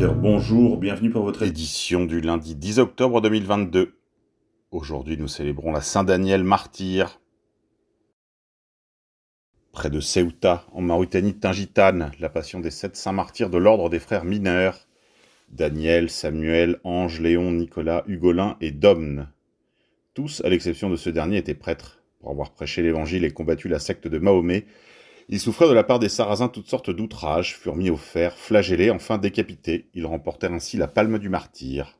Bonjour, bienvenue pour votre édition du lundi 10 octobre 2022. Aujourd'hui, nous célébrons la Saint-Daniel martyr. Près de Ceuta, en Mauritanie Tingitane, la passion des sept saints martyrs de l'ordre des frères mineurs. Daniel, Samuel, Ange, Léon, Nicolas, Hugolin et Domne. Tous, à l'exception de ce dernier, étaient prêtres. Pour avoir prêché l'évangile et combattu la secte de Mahomet, ils souffraient de la part des Sarrasins toutes sortes d'outrages, furent mis au fer, flagellés, enfin décapités. Ils remportèrent ainsi la palme du martyr.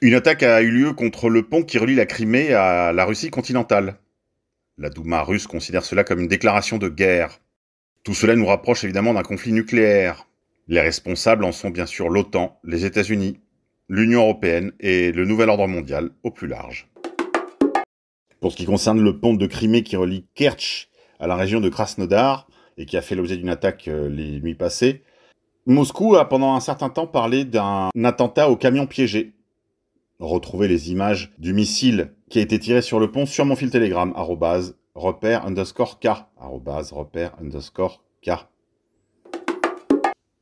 Une attaque a eu lieu contre le pont qui relie la Crimée à la Russie continentale. La Douma russe considère cela comme une déclaration de guerre. Tout cela nous rapproche évidemment d'un conflit nucléaire. Les responsables en sont bien sûr l'OTAN, les États-Unis, l'Union européenne et le nouvel ordre mondial au plus large. Pour ce qui concerne le pont de Crimée qui relie Kerch à la région de Krasnodar et qui a fait l'objet d'une attaque euh, les nuits passées, Moscou a pendant un certain temps parlé d'un attentat au camion piégé. Retrouvez les images du missile qui a été tiré sur le pont sur mon fil Telegram, repère underscore K, repère underscore K.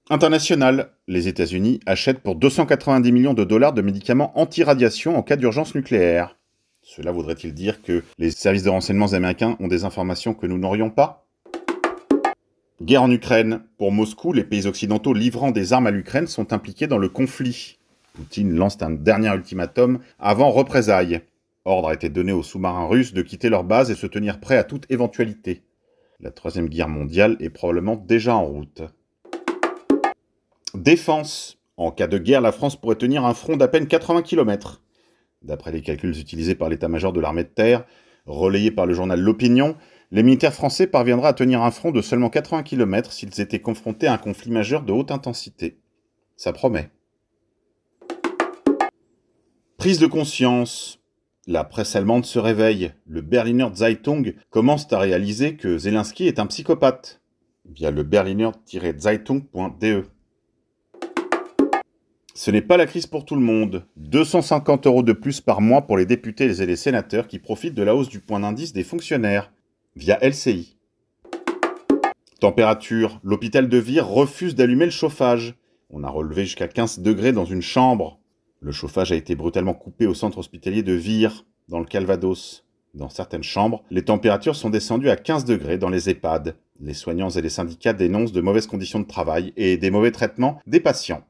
International, les États-Unis achètent pour 290 millions de dollars de médicaments anti-radiation en cas d'urgence nucléaire. Cela voudrait-il dire que les services de renseignement américains ont des informations que nous n'aurions pas? Guerre en Ukraine. Pour Moscou, les pays occidentaux livrant des armes à l'Ukraine sont impliqués dans le conflit. Poutine lance un dernier ultimatum avant représailles. Ordre a été donné aux sous-marins russes de quitter leur base et se tenir prêts à toute éventualité. La troisième guerre mondiale est probablement déjà en route. Défense. En cas de guerre, la France pourrait tenir un front d'à peine 80 km. D'après les calculs utilisés par l'état-major de l'armée de terre, relayés par le journal L'Opinion, les militaires français parviendraient à tenir un front de seulement 80 km s'ils étaient confrontés à un conflit majeur de haute intensité. Ça promet. Prise de conscience. La presse allemande se réveille. Le Berliner Zeitung commence à réaliser que Zelensky est un psychopathe via le berliner-zeitung.de. Ce n'est pas la crise pour tout le monde. 250 euros de plus par mois pour les députés et les sénateurs qui profitent de la hausse du point d'indice des fonctionnaires via LCI. Température. L'hôpital de Vire refuse d'allumer le chauffage. On a relevé jusqu'à 15 degrés dans une chambre. Le chauffage a été brutalement coupé au centre hospitalier de Vire, dans le Calvados. Dans certaines chambres, les températures sont descendues à 15 degrés dans les EHPAD. Les soignants et les syndicats dénoncent de mauvaises conditions de travail et des mauvais traitements des patients.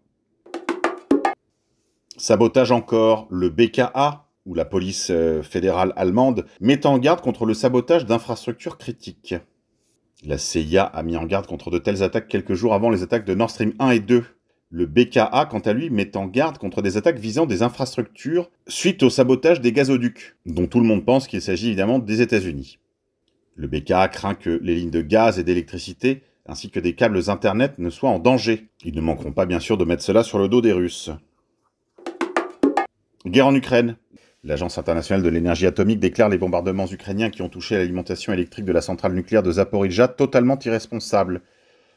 Sabotage encore, le BKA, ou la police euh, fédérale allemande, met en garde contre le sabotage d'infrastructures critiques. La CIA a mis en garde contre de telles attaques quelques jours avant les attaques de Nord Stream 1 et 2. Le BKA, quant à lui, met en garde contre des attaques visant des infrastructures suite au sabotage des gazoducs, dont tout le monde pense qu'il s'agit évidemment des États-Unis. Le BKA craint que les lignes de gaz et d'électricité, ainsi que des câbles Internet, ne soient en danger. Ils ne manqueront pas bien sûr de mettre cela sur le dos des Russes. Guerre en Ukraine. L'Agence internationale de l'énergie atomique déclare les bombardements ukrainiens qui ont touché l'alimentation électrique de la centrale nucléaire de Zaporizhzhia totalement irresponsables.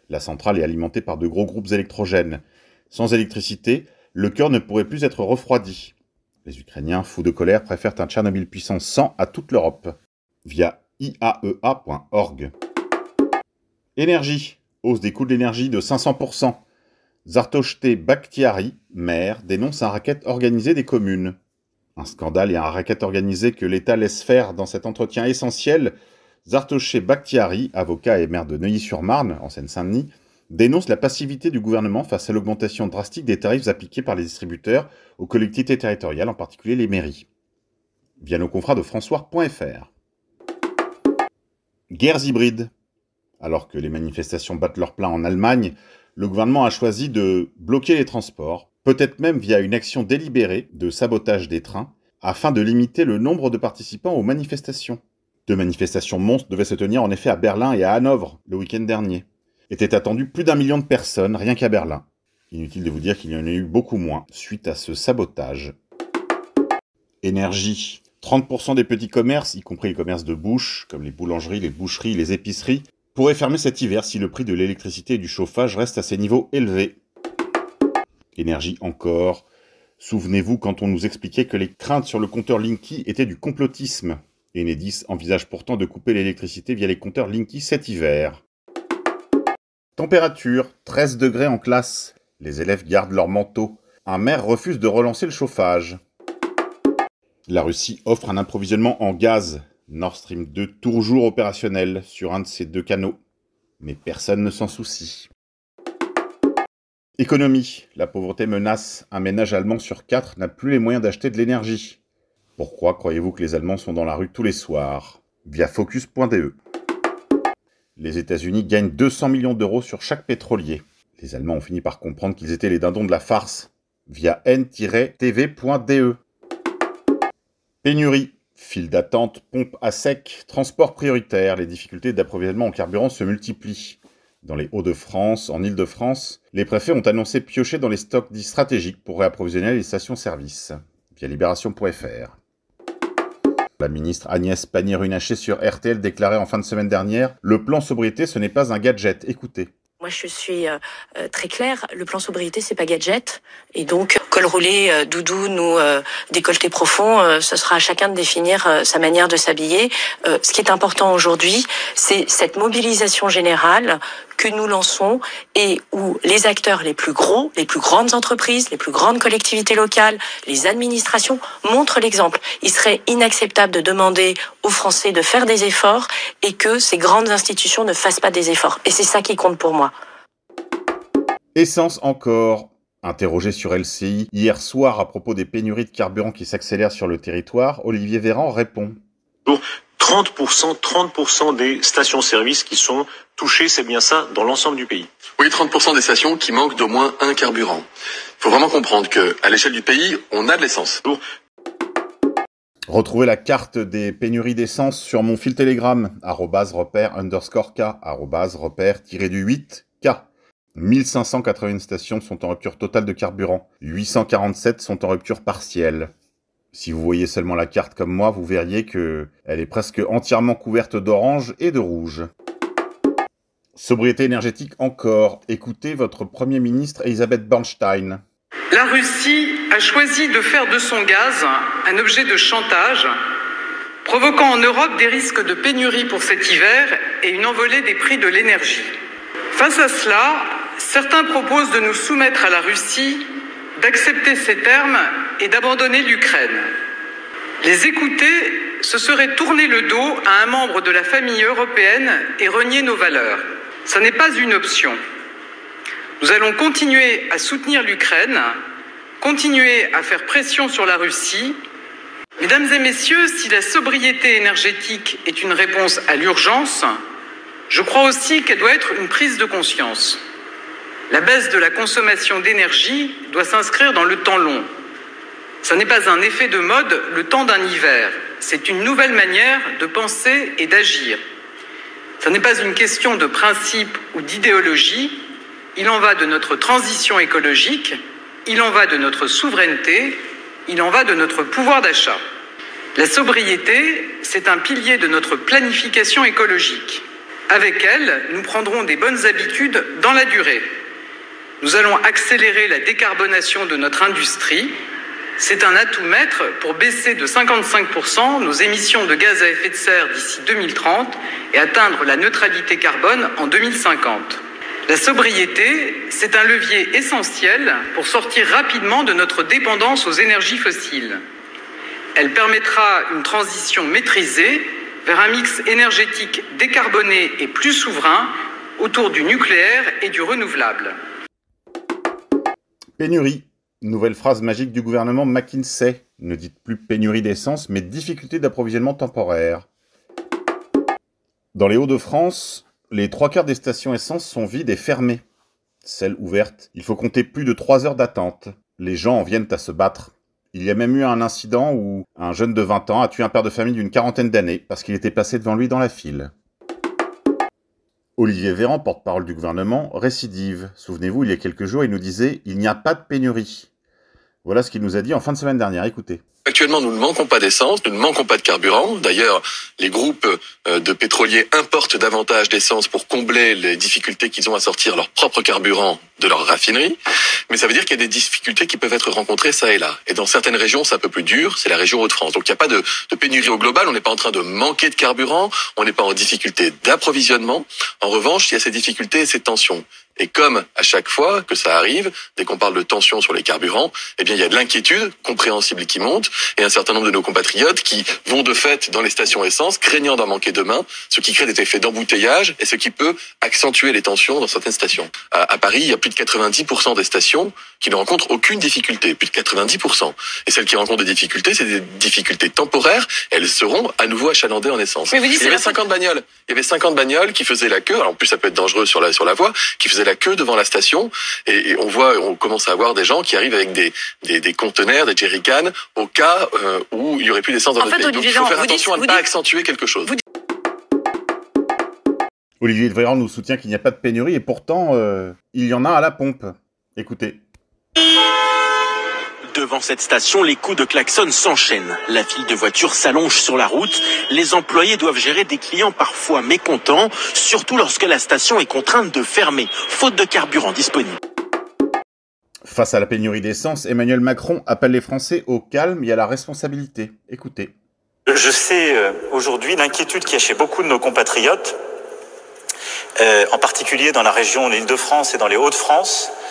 La centrale est alimentée par de gros groupes électrogènes. Sans électricité, le cœur ne pourrait plus être refroidi. Les Ukrainiens, fous de colère, préfèrent un Tchernobyl puissance 100 à toute l'Europe. Via iaea.org. Énergie. Hausse des coûts de l'énergie de 500%. Zartoshte Bakhtiari, maire, dénonce un racket organisé des communes. Un scandale et un racket organisé que l'État laisse faire dans cet entretien essentiel. Zartoshte Bakhtiari, avocat et maire de Neuilly-sur-Marne, en Seine-Saint-Denis, dénonce la passivité du gouvernement face à l'augmentation drastique des tarifs appliqués par les distributeurs aux collectivités territoriales, en particulier les mairies. Via nos confrères de François.fr. Guerres hybrides. Alors que les manifestations battent leur plein en Allemagne, le gouvernement a choisi de bloquer les transports, peut-être même via une action délibérée de sabotage des trains, afin de limiter le nombre de participants aux manifestations. Deux manifestations monstres devaient se tenir en effet à Berlin et à Hanovre le week-end dernier. Était attendu plus d'un million de personnes rien qu'à Berlin. Inutile de vous dire qu'il y en a eu beaucoup moins suite à ce sabotage. Énergie. 30% des petits commerces, y compris les commerces de bouche, comme les boulangeries, les boucheries, les épiceries, pourrait fermer cet hiver si le prix de l'électricité et du chauffage reste à ces niveaux élevés. Énergie encore. Souvenez-vous quand on nous expliquait que les craintes sur le compteur Linky étaient du complotisme. Enedis envisage pourtant de couper l'électricité via les compteurs Linky cet hiver. Température 13 degrés en classe. Les élèves gardent leur manteau. Un maire refuse de relancer le chauffage. La Russie offre un approvisionnement en gaz. Nord Stream 2 toujours opérationnel sur un de ces deux canaux. Mais personne ne s'en soucie. Économie. La pauvreté menace. Un ménage allemand sur quatre n'a plus les moyens d'acheter de l'énergie. Pourquoi croyez-vous que les Allemands sont dans la rue tous les soirs? Via focus.de. Les États-Unis gagnent 200 millions d'euros sur chaque pétrolier. Les Allemands ont fini par comprendre qu'ils étaient les dindons de la farce. Via n-tv.de. Pénurie. File d'attente, pompe à sec, transport prioritaire, les difficultés d'approvisionnement en carburant se multiplient. Dans les Hauts-de-France, en Île-de-France, les préfets ont annoncé piocher dans les stocks dits stratégiques pour réapprovisionner les stations-service. Via libération.fr. La ministre Agnès Pannier-Runacher sur RTL déclarait en fin de semaine dernière Le plan sobriété, ce n'est pas un gadget. Écoutez. Moi, je suis euh, euh, très claire. Le plan sobriété, c'est pas gadget. Et donc, col roulé, euh, doudoune ou euh, décolleté profond, euh, ce sera à chacun de définir sa manière de s'habiller. ce qui est important aujourd'hui, c'est cette mobilisation générale que nous lançons et où les acteurs les plus gros, les plus grandes entreprises, les plus grandes collectivités locales, les administrations montrent l'exemple. Il serait inacceptable de demander aux Français de faire des efforts et que ces grandes institutions ne fassent pas des efforts. Et c'est ça qui compte pour moi. Essence encore. Interrogé sur LCI hier soir à propos des pénuries de carburant qui s'accélèrent sur le territoire, Olivier Véran répond. 30%, 30% des stations-service qui sont touchées, c'est bien ça, dans l'ensemble du pays. Oui, 30% des stations qui manquent d'au moins un carburant. Il faut vraiment comprendre que, à l'échelle du pays, on a de l'essence. Retrouvez la carte des pénuries d'essence sur mon fil Telegram, repère underscore K, repère tiré du 8 K. 1581 stations sont en rupture totale de carburant, 847 sont en rupture partielle. Si vous voyez seulement la carte comme moi, vous verriez que elle est presque entièrement couverte d'orange et de rouge. Sobriété énergétique encore. Écoutez votre Premier ministre Elisabeth Bernstein. La Russie a choisi de faire de son gaz un objet de chantage, provoquant en Europe des risques de pénurie pour cet hiver et une envolée des prix de l'énergie. Face à cela, certains proposent de nous soumettre à la Russie d'accepter ces termes et d'abandonner l'Ukraine. Les écouter, ce serait tourner le dos à un membre de la famille européenne et renier nos valeurs. Ce n'est pas une option. Nous allons continuer à soutenir l'Ukraine, continuer à faire pression sur la Russie. Mesdames et messieurs, si la sobriété énergétique est une réponse à l'urgence, je crois aussi qu'elle doit être une prise de conscience. La baisse de la consommation d'énergie doit s'inscrire dans le temps long. Ce n'est pas un effet de mode le temps d'un hiver, c'est une nouvelle manière de penser et d'agir. Ce n'est pas une question de principe ou d'idéologie, il en va de notre transition écologique, il en va de notre souveraineté, il en va de notre pouvoir d'achat. La sobriété, c'est un pilier de notre planification écologique. Avec elle, nous prendrons des bonnes habitudes dans la durée. Nous allons accélérer la décarbonation de notre industrie. C'est un atout maître pour baisser de 55% nos émissions de gaz à effet de serre d'ici 2030 et atteindre la neutralité carbone en 2050. La sobriété, c'est un levier essentiel pour sortir rapidement de notre dépendance aux énergies fossiles. Elle permettra une transition maîtrisée vers un mix énergétique décarboné et plus souverain autour du nucléaire et du renouvelable. Pénurie. Nouvelle phrase magique du gouvernement McKinsey. Ne dites plus pénurie d'essence, mais difficulté d'approvisionnement temporaire. Dans les Hauts-de-France, les trois quarts des stations essence sont vides et fermées. Celles ouvertes, il faut compter plus de trois heures d'attente. Les gens en viennent à se battre. Il y a même eu un incident où un jeune de 20 ans a tué un père de famille d'une quarantaine d'années parce qu'il était passé devant lui dans la file. Olivier Véran, porte-parole du gouvernement, récidive. Souvenez-vous, il y a quelques jours, il nous disait Il n'y a pas de pénurie. Voilà ce qu'il nous a dit en fin de semaine dernière. Écoutez. Actuellement, nous ne manquons pas d'essence, nous ne manquons pas de carburant. D'ailleurs, les groupes euh, de pétroliers importent davantage d'essence pour combler les difficultés qu'ils ont à sortir leur propre carburant de leur raffinerie. Mais ça veut dire qu'il y a des difficultés qui peuvent être rencontrées ça et là. Et dans certaines régions, c'est un peu plus dur. C'est la région Hauts-de-France. Donc il n'y a pas de, de pénurie au global. On n'est pas en train de manquer de carburant. On n'est pas en difficulté d'approvisionnement. En revanche, il y a ces difficultés et ces tensions. Et comme à chaque fois que ça arrive, dès qu'on parle de tension sur les carburants, eh bien il y a de l'inquiétude compréhensible qui monte et un certain nombre de nos compatriotes qui vont de fait dans les stations essence, craignant d'en manquer demain, ce qui crée des effets d'embouteillage et ce qui peut accentuer les tensions dans certaines stations. À, Paris, il y a plus de 90% des stations qui ne rencontrent aucune difficulté, plus de 90%. Et celles qui rencontrent des difficultés, c'est des difficultés temporaires. Elles seront à nouveau achalandées en essence. Mais vous dites, il y avait la faute- 50 bagnoles. Il y avait 50 bagnoles qui faisaient la queue. Alors, en plus, ça peut être dangereux sur la sur la voie, qui faisaient la queue devant la station. Et, et on voit, on commence à voir des gens qui arrivent avec des des, des conteneurs, des jerrycans, au cas euh, où il y aurait plus d'essence dans En notre fait, pays. Donc, il Olivier faut faire vous attention dites- à ne vous pas dites- accentuer quelque chose. Olivier de Véran nous soutient qu'il n'y a pas de pénurie et pourtant, euh, il y en a à la pompe. Écoutez. Devant cette station, les coups de klaxon s'enchaînent. La file de voitures s'allonge sur la route. Les employés doivent gérer des clients parfois mécontents, surtout lorsque la station est contrainte de fermer, faute de carburant disponible. Face à la pénurie d'essence, Emmanuel Macron appelle les Français au calme et à la responsabilité. Écoutez. Je sais euh, aujourd'hui l'inquiétude qu'il y a chez beaucoup de nos compatriotes, euh, en particulier dans la région de l'Île-de-France et dans les Hauts-de-France, euh,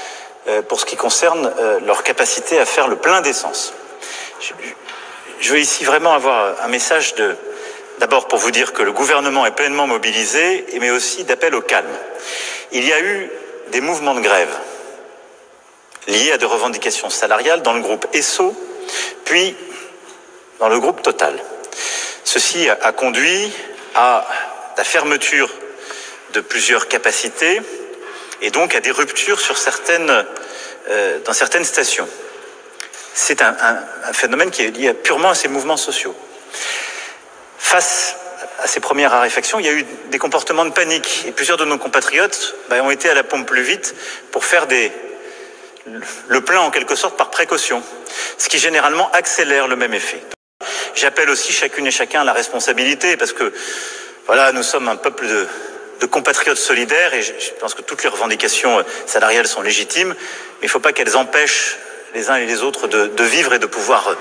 pour ce qui concerne euh, leur capacité à faire le plein d'essence. Je, veux ici vraiment avoir un message de, d'abord pour vous dire que le gouvernement est pleinement mobilisé, mais aussi d'appel au calme. Il y a eu des mouvements de grève liés à des revendications salariales dans le groupe ESSO, puis dans le groupe Total. Ceci a conduit à la fermeture de plusieurs capacités et donc à des ruptures sur certaines, euh, dans certaines stations. C'est un, phénomène qui est lié purement à ces mouvements sociaux. Face à ces premières raréfactions, il y a eu des comportements de panique et plusieurs de nos compatriotes ben, ont été à la pompe plus vite pour faire le plein en quelque sorte par précaution, ce qui généralement accélère le même effet. J'appelle aussi chacune et chacun à la responsabilité parce que voilà, nous sommes un peuple de, de compatriotes solidaires et je, pense que toutes les revendications euh, salariales sont légitimes, mais il ne faut pas qu'elles empêchent les uns et les autres de, vivre et de pouvoir euh,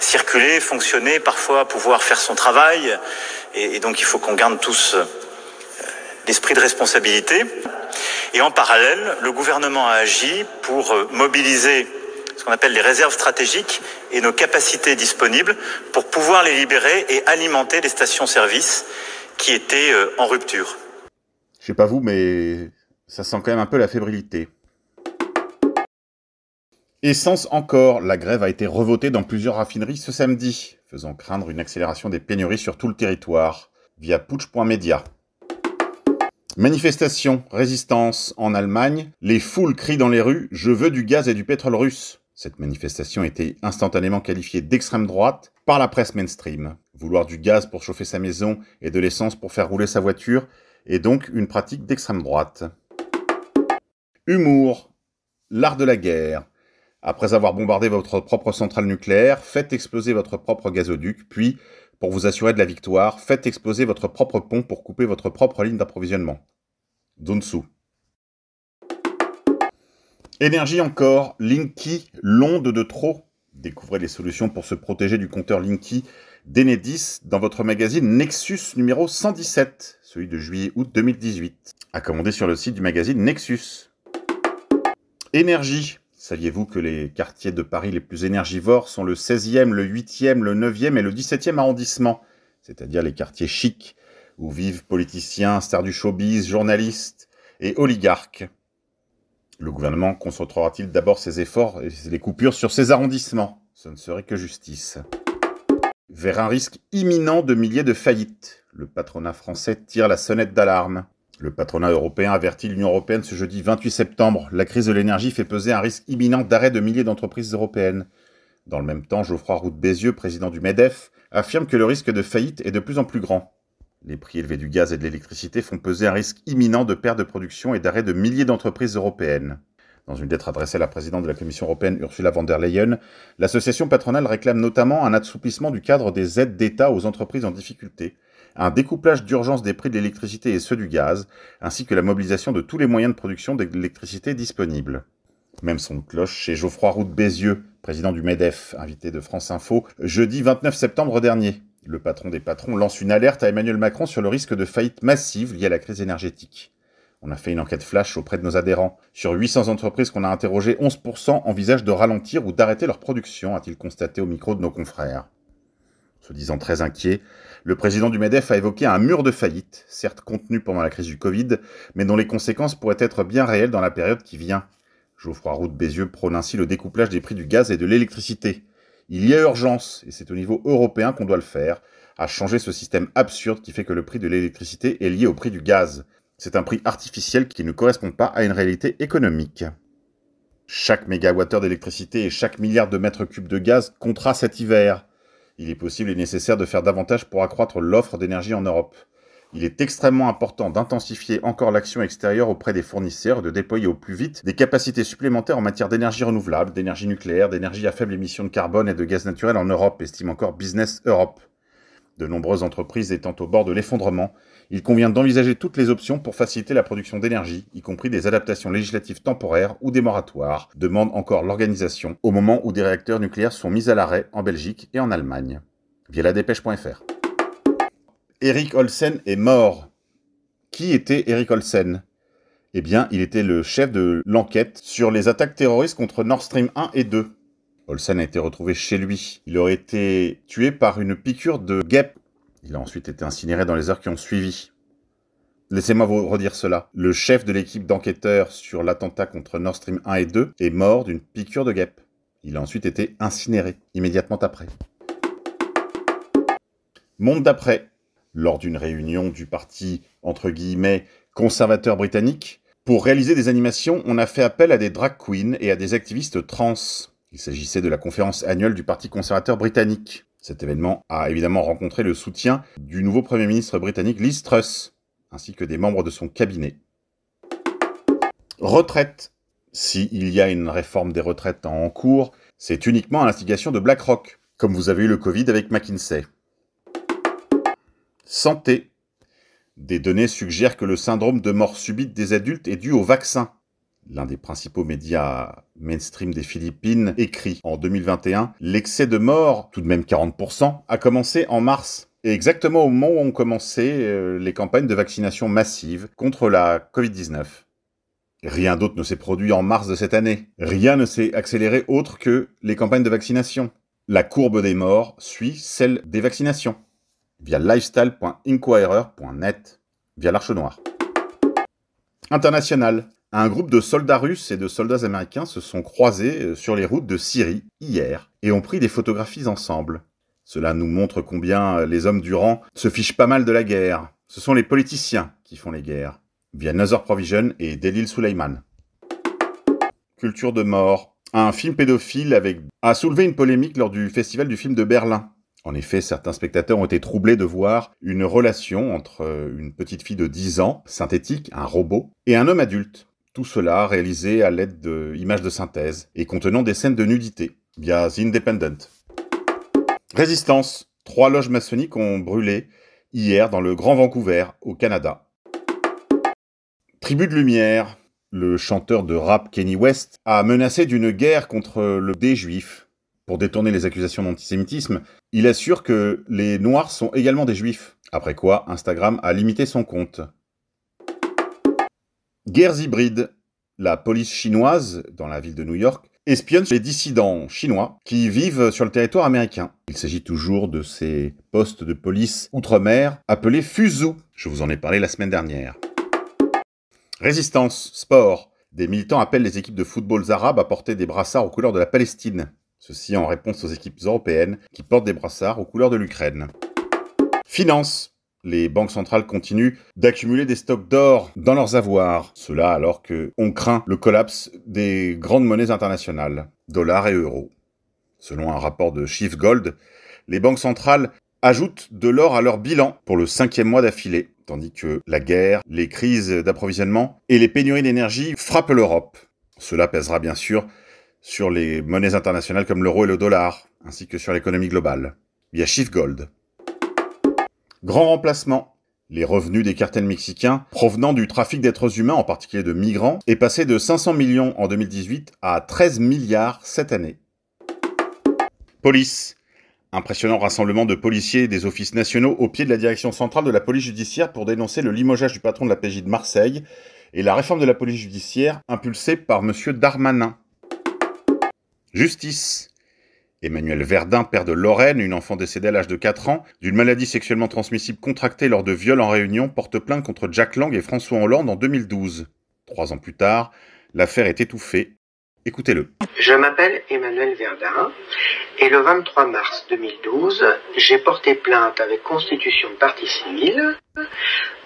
circuler, fonctionner, parfois pouvoir faire son travail. Et, et donc il faut qu'on garde tous euh, l'esprit de responsabilité. Et en parallèle, le gouvernement a agi pour mobiliser ce qu'on appelle les réserves stratégiques et nos capacités disponibles pour pouvoir les libérer et alimenter les stations-service qui étaient en rupture. Pas vous, mais ça sent quand même un peu la fébrilité. Essence encore, la grève a été revotée dans plusieurs raffineries ce samedi, faisant craindre une accélération des pénuries sur tout le territoire, via putsch.media. Manifestation, résistance en Allemagne, les foules crient dans les rues Je veux du gaz et du pétrole russe. Cette manifestation été instantanément qualifiée d'extrême droite par la presse mainstream. Vouloir du gaz pour chauffer sa maison et de l'essence pour faire rouler sa voiture est donc une pratique d'extrême droite. Humour, l'art de la guerre. Après avoir bombardé votre propre centrale nucléaire, faites exploser votre propre gazoduc, puis, pour vous assurer de la victoire, faites exploser votre propre pont pour couper votre propre ligne d'approvisionnement. Donsu. Énergie encore, Linky, l'onde de trop. Découvrez les solutions pour se protéger du compteur Linky d'Enedis dans votre magazine Nexus numéro 117, celui de juillet-août 2018. À commander sur le site du magazine Nexus. Énergie. Saviez-vous que les quartiers de Paris les plus énergivores sont le 16e, le 8e, le 9e et le 17e arrondissement, c'est-à-dire les quartiers chics, où vivent politiciens, stars du showbiz, journalistes et oligarques? Le gouvernement concentrera-t-il d'abord ses efforts et les coupures sur ces arrondissements? Ce ne serait que justice. Vers un risque imminent de milliers de faillites, le patronat français tire la sonnette d'alarme. Le patronat européen avertit l'Union européenne ce jeudi 28 septembre. La crise de l'énergie fait peser un risque imminent d'arrêt de milliers d'entreprises européennes. Dans le même temps, Geoffroy Roux Bézieux, président du MEDEF, affirme que le risque de faillite est de plus en plus grand. Les prix élevés du gaz et de l'électricité font peser un risque imminent de perte de production et d'arrêt de milliers d'entreprises européennes. Dans une lettre adressée à la présidente de la Commission européenne Ursula von der Leyen, l'association patronale réclame notamment un assouplissement du cadre des aides d'État aux entreprises en difficulté, un découplage d'urgence des prix de l'électricité et ceux du gaz, ainsi que la mobilisation de tous les moyens de production d'électricité disponibles. Même son cloche chez Geoffroy Roux de Bézieux, président du MEDEF, invité de France Info, jeudi 29 septembre dernier. Le patron des patrons lance une alerte à Emmanuel Macron sur le risque de faillite massive liée à la crise énergétique. On a fait une enquête flash auprès de nos adhérents. Sur 800 entreprises qu'on a interrogées, 11% envisagent de ralentir ou d'arrêter leur production, a-t-il constaté au micro de nos confrères. Se disant très inquiet, le président du MEDEF a évoqué un mur de faillite, certes contenu pendant la crise du Covid, mais dont les conséquences pourraient être bien réelles dans la période qui vient. Geoffroy Roux de Bézieux prône ainsi le découplage des prix du gaz et de l'électricité. Il y a urgence, et c'est au niveau européen qu'on doit le faire, à changer ce système absurde qui fait que le prix de l'électricité est lié au prix du gaz. C'est un prix artificiel qui ne correspond pas à une réalité économique. Chaque mégawattheure d'électricité et chaque milliard de mètres cubes de gaz comptera cet hiver. Il est possible et nécessaire de faire davantage pour accroître l'offre d'énergie en Europe. Il est extrêmement important d'intensifier encore l'action extérieure auprès des fournisseurs et de déployer au plus vite des capacités supplémentaires en matière d'énergie renouvelable, d'énergie nucléaire, d'énergie à faible émission de carbone et de gaz naturel en Europe, estime encore Business Europe. De nombreuses entreprises étant au bord de l'effondrement, il convient d'envisager toutes les options pour faciliter la production d'énergie, y compris des adaptations législatives temporaires ou des moratoires, demande encore l'organisation au moment où des réacteurs nucléaires sont mis à l'arrêt en Belgique et en Allemagne. Via la dépêche.fr. Eric Olsen est mort. Qui était Eric Olsen? Eh bien, il était le chef de l'enquête sur les attaques terroristes contre Nord Stream 1 et 2. Olsen a été retrouvé chez lui. Il aurait été tué par une piqûre de guêpe il a ensuite été incinéré dans les heures qui ont suivi. Laissez-moi vous redire cela. Le chef de l'équipe d'enquêteurs sur l'attentat contre Nord Stream 1 et 2 est mort d'une piqûre de guêpe. Il a ensuite été incinéré, immédiatement après. Monde d'après. Lors d'une réunion du parti, entre guillemets, conservateur britannique, pour réaliser des animations, on a fait appel à des drag queens et à des activistes trans. Il s'agissait de la conférence annuelle du Parti conservateur britannique. Cet événement a évidemment rencontré le soutien du nouveau Premier ministre britannique Liz Truss, ainsi que des membres de son cabinet. Retraite. S'il y a une réforme des retraites en cours, c'est uniquement à l'instigation de BlackRock, comme vous avez eu le Covid avec McKinsey. Santé. Des données suggèrent que le syndrome de mort subite des adultes est dû au vaccin l'un des principaux médias mainstream des Philippines, écrit en 2021 L'excès de mort, tout de même 40%, a commencé en mars. Et exactement au moment où ont commencé euh, les campagnes de vaccination massive contre la Covid-19. Rien d'autre ne s'est produit en mars de cette année. Rien ne s'est accéléré autre que les campagnes de vaccination. La courbe des morts suit celle des vaccinations. Via lifestyle.inquirer.net. Via l'Arche Noire. International. Un groupe de soldats russes et de soldats américains se sont croisés euh, sur les routes de Syrie hier et ont pris des photographies ensemble. Cela nous montre combien euh, les hommes du rang se fichent pas mal de la guerre. Ce sont les politiciens qui font les guerres, via Nether Provision et Delil Suleiman. Culture de mort. Un film pédophile avec... a soulevé une polémique lors du festival du film de Berlin. En effet, certains spectateurs ont été troublés de voir une relation entre euh, une petite fille de 10 ans, synthétique, un robot, et un homme adulte. Tout cela réalisé à l'aide d'images de synthèse et contenant des scènes de nudité via The Independent. Résistance. Trois loges maçonniques ont brûlé hier dans le Grand Vancouver, au Canada. Tribu de lumière. Le chanteur de rap Kenny West a menacé d'une guerre contre le dé juif. Pour détourner les accusations d'antisémitisme, il assure que les Noirs sont également des Juifs. Après quoi, Instagram a limité son compte. Guerres hybrides. La police chinoise, dans la ville de New York, espionne les dissidents chinois qui vivent sur le territoire américain. Il s'agit toujours de ces postes de police outre-mer appelés FUSU. Je vous en ai parlé la semaine dernière. Résistance, sport. Des militants appellent les équipes de football arabes à porter des brassards aux couleurs de la Palestine. Ceci en réponse aux équipes européennes qui portent des brassards aux couleurs de l'Ukraine. Finance les banques centrales continuent d'accumuler des stocks d'or dans leurs avoirs. Cela alors que on craint le collapse des grandes monnaies internationales, dollars et euros. Selon un rapport de Chief Gold, les banques centrales ajoutent de l'or à leur bilan pour le cinquième mois d'affilée, tandis que la guerre, les crises d'approvisionnement et les pénuries d'énergie frappent l'Europe. Cela pèsera bien sûr sur les monnaies internationales comme l'euro et le dollar, ainsi que sur l'économie globale, via Shift Gold. Grand remplacement. Les revenus des cartels mexicains provenant du trafic d'êtres humains, en particulier de migrants, est passé de 500 millions en 2018 à 13 milliards cette année. Police. Impressionnant rassemblement de policiers des offices nationaux au pied de la direction centrale de la police judiciaire pour dénoncer le limogeage du patron de la PJ de Marseille et la réforme de la police judiciaire impulsée par M. Darmanin. Justice. Emmanuel Verdun, père de Lorraine, une enfant décédée à l'âge de 4 ans, d'une maladie sexuellement transmissible contractée lors de viols en réunion, porte plainte contre Jack Lang et François Hollande en 2012. Trois ans plus tard, l'affaire est étouffée. Écoutez-le. Je m'appelle Emmanuel Verdun et le 23 mars 2012, j'ai porté plainte avec constitution de partie civile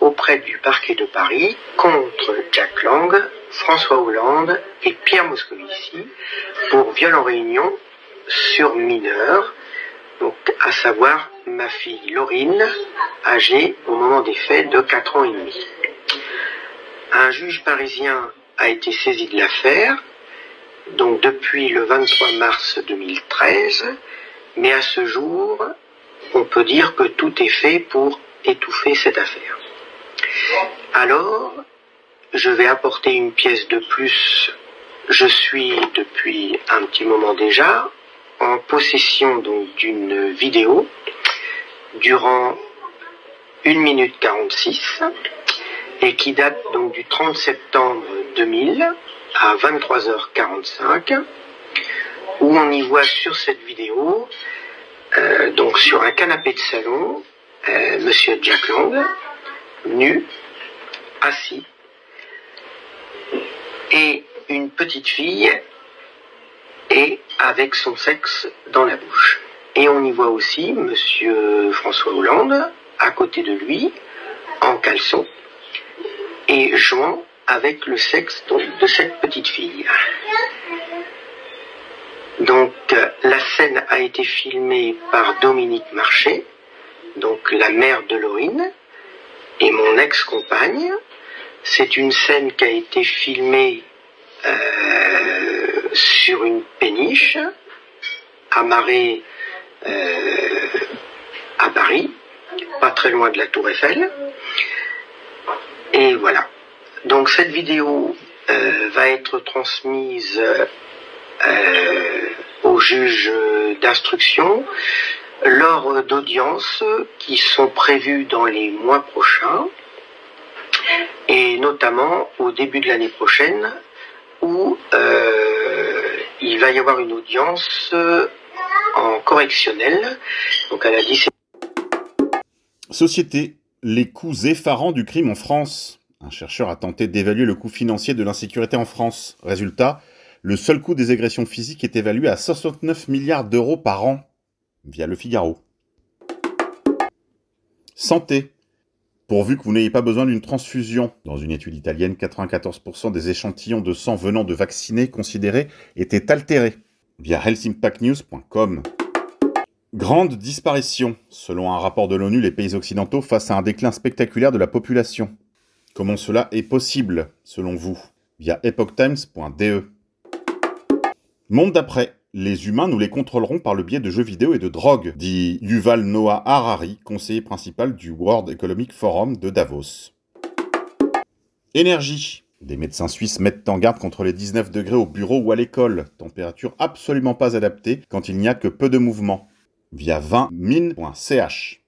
auprès du parquet de Paris contre Jack Lang, François Hollande et Pierre Moscovici pour viol en réunion sur mineur, donc à savoir ma fille Laurine, âgée au moment des faits de 4 ans et demi. Un juge parisien a été saisi de l'affaire donc depuis le 23 mars 2013, mais à ce jour, on peut dire que tout est fait pour étouffer cette affaire. Alors, je vais apporter une pièce de plus. Je suis depuis un petit moment déjà en possession donc d'une vidéo durant 1 minute 46 et qui date donc du 30 septembre 2000 à 23h45 où on y voit sur cette vidéo, euh, donc sur un canapé de salon, euh, Monsieur Jack Long, nu, assis, et une petite fille, et avec son sexe dans la bouche. Et on y voit aussi Monsieur François Hollande à côté de lui, en caleçon, et jouant avec le sexe de cette petite fille. Donc la scène a été filmée par Dominique Marché, donc la mère de Laurine, et mon ex-compagne. C'est une scène qui a été filmée euh, sur une péniche, amarrée euh, à Paris, pas très loin de la Tour Eiffel. Et voilà. Donc cette vidéo euh, va être transmise euh, au juge d'instruction lors d'audiences qui sont prévues dans les mois prochains et notamment au début de l'année prochaine où euh, il va y avoir une audience en correctionnel, donc à la 17. Société, les coûts effarants du crime en France. Un chercheur a tenté d'évaluer le coût financier de l'insécurité en France. Résultat, le seul coût des agressions physiques est évalué à 69 milliards d'euros par an, via le Figaro. Santé. Pourvu que vous n'ayez pas besoin d'une transfusion. Dans une étude italienne, 94% des échantillons de sang venant de vaccinés considérés étaient altérés, via healthimpactnews.com. Grande disparition. Selon un rapport de l'ONU, les pays occidentaux face à un déclin spectaculaire de la population. Comment cela est possible, selon vous? Via epochtimes.de. Monde d'après. Les humains, nous les contrôlerons par le biais de jeux vidéo et de drogue, dit Yuval Noah Harari, conseiller principal du World Economic Forum de Davos. Énergie. Des médecins suisses mettent en garde contre les 19 degrés au bureau ou à l'école, température absolument pas adaptée quand il n'y a que peu de mouvement, via 20min.ch.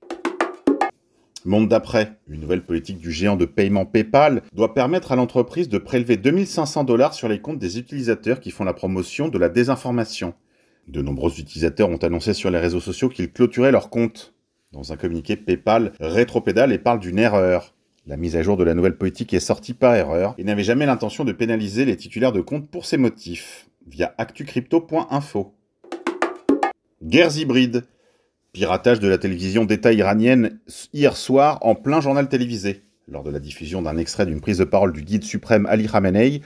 Monde d'après, une nouvelle politique du géant de paiement PayPal doit permettre à l'entreprise de prélever 2500 dollars sur les comptes des utilisateurs qui font la promotion de la désinformation. De nombreux utilisateurs ont annoncé sur les réseaux sociaux qu'ils clôturaient leurs comptes. Dans un communiqué, PayPal rétropédale et parle d'une erreur. La mise à jour de la nouvelle politique est sortie par erreur et n'avait jamais l'intention de pénaliser les titulaires de comptes pour ces motifs, via actucrypto.info. Guerres hybrides. Piratage de la télévision d'État iranienne hier soir en plein journal télévisé. Lors de la diffusion d'un extrait d'une prise de parole du guide suprême Ali Khamenei,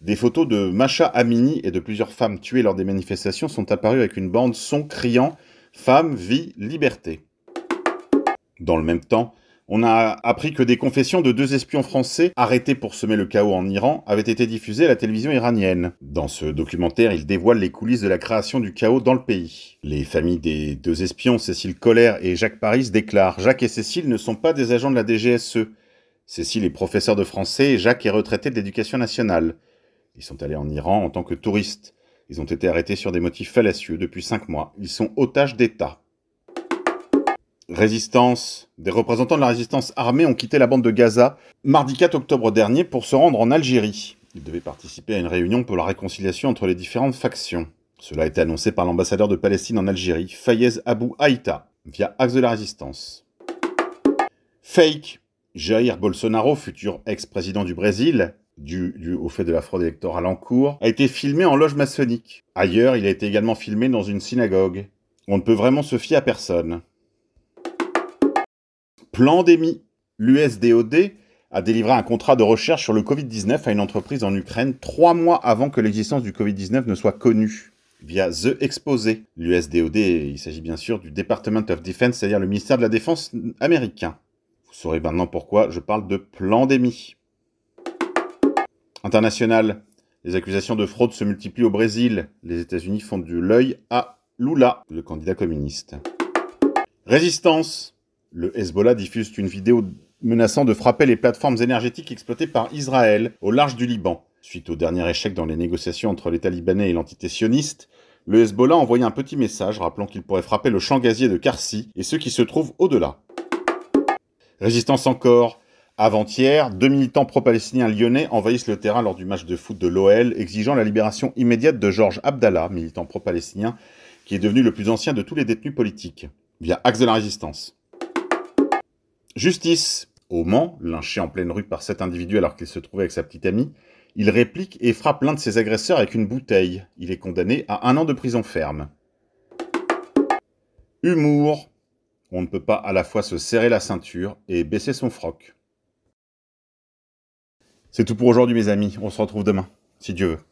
des photos de Masha Amini et de plusieurs femmes tuées lors des manifestations sont apparues avec une bande son criant Femme, vie, liberté. Dans le même temps, on a appris que des confessions de deux espions français arrêtés pour semer le chaos en Iran avaient été diffusées à la télévision iranienne. Dans ce documentaire, ils dévoilent les coulisses de la création du chaos dans le pays. Les familles des deux espions, Cécile Collère et Jacques Paris, déclarent Jacques et Cécile ne sont pas des agents de la DGSE. Cécile est professeur de français et Jacques est retraité de l'éducation nationale. Ils sont allés en Iran en tant que touristes. Ils ont été arrêtés sur des motifs fallacieux depuis cinq mois. Ils sont otages d'État. Résistance. Des représentants de la résistance armée ont quitté la bande de Gaza mardi 4 octobre dernier pour se rendre en Algérie. Ils devaient participer à une réunion pour la réconciliation entre les différentes factions. Cela a été annoncé par l'ambassadeur de Palestine en Algérie, Fayez Abou Haïta, via Axe de la Résistance. Fake. Jair Bolsonaro, futur ex-président du Brésil, dû, au fait de la fraude électorale en cours, a été filmé en loge maçonnique. Ailleurs, il a été également filmé dans une synagogue. On ne peut vraiment se fier à personne. Plandémie. L'USDOD a délivré un contrat de recherche sur le Covid-19 à une entreprise en Ukraine trois mois avant que l'existence du Covid-19 ne soit connue via The Exposé. L'USDOD, il s'agit bien sûr du Department of Defense, c'est-à-dire le ministère de la Défense américain. Vous saurez maintenant pourquoi je parle de plandémie. International. Les accusations de fraude se multiplient au Brésil. Les États-Unis font de l'œil à Lula, le candidat communiste. Résistance. Le Hezbollah diffuse une vidéo menaçant de frapper les plateformes énergétiques exploitées par Israël au large du Liban. Suite au dernier échec dans les négociations entre les Talibanais et l'entité sioniste, le Hezbollah a envoyé un petit message rappelant qu'il pourrait frapper le champ gazier de Karsi et ceux qui se trouvent au-delà. Résistance encore. Avant-hier, deux militants pro-palestiniens lyonnais envahissent le terrain lors du match de foot de l'OL, exigeant la libération immédiate de Georges Abdallah, militant pro-palestinien, qui est devenu le plus ancien de tous les détenus politiques, via Axe de la Résistance. Justice. Au Mans, lynché en pleine rue par cet individu alors qu'il se trouvait avec sa petite amie, il réplique et frappe l'un de ses agresseurs avec une bouteille. Il est condamné à un an de prison ferme. Humour. On ne peut pas à la fois se serrer la ceinture et baisser son froc. C'est tout pour aujourd'hui mes amis, on se retrouve demain, si Dieu veut.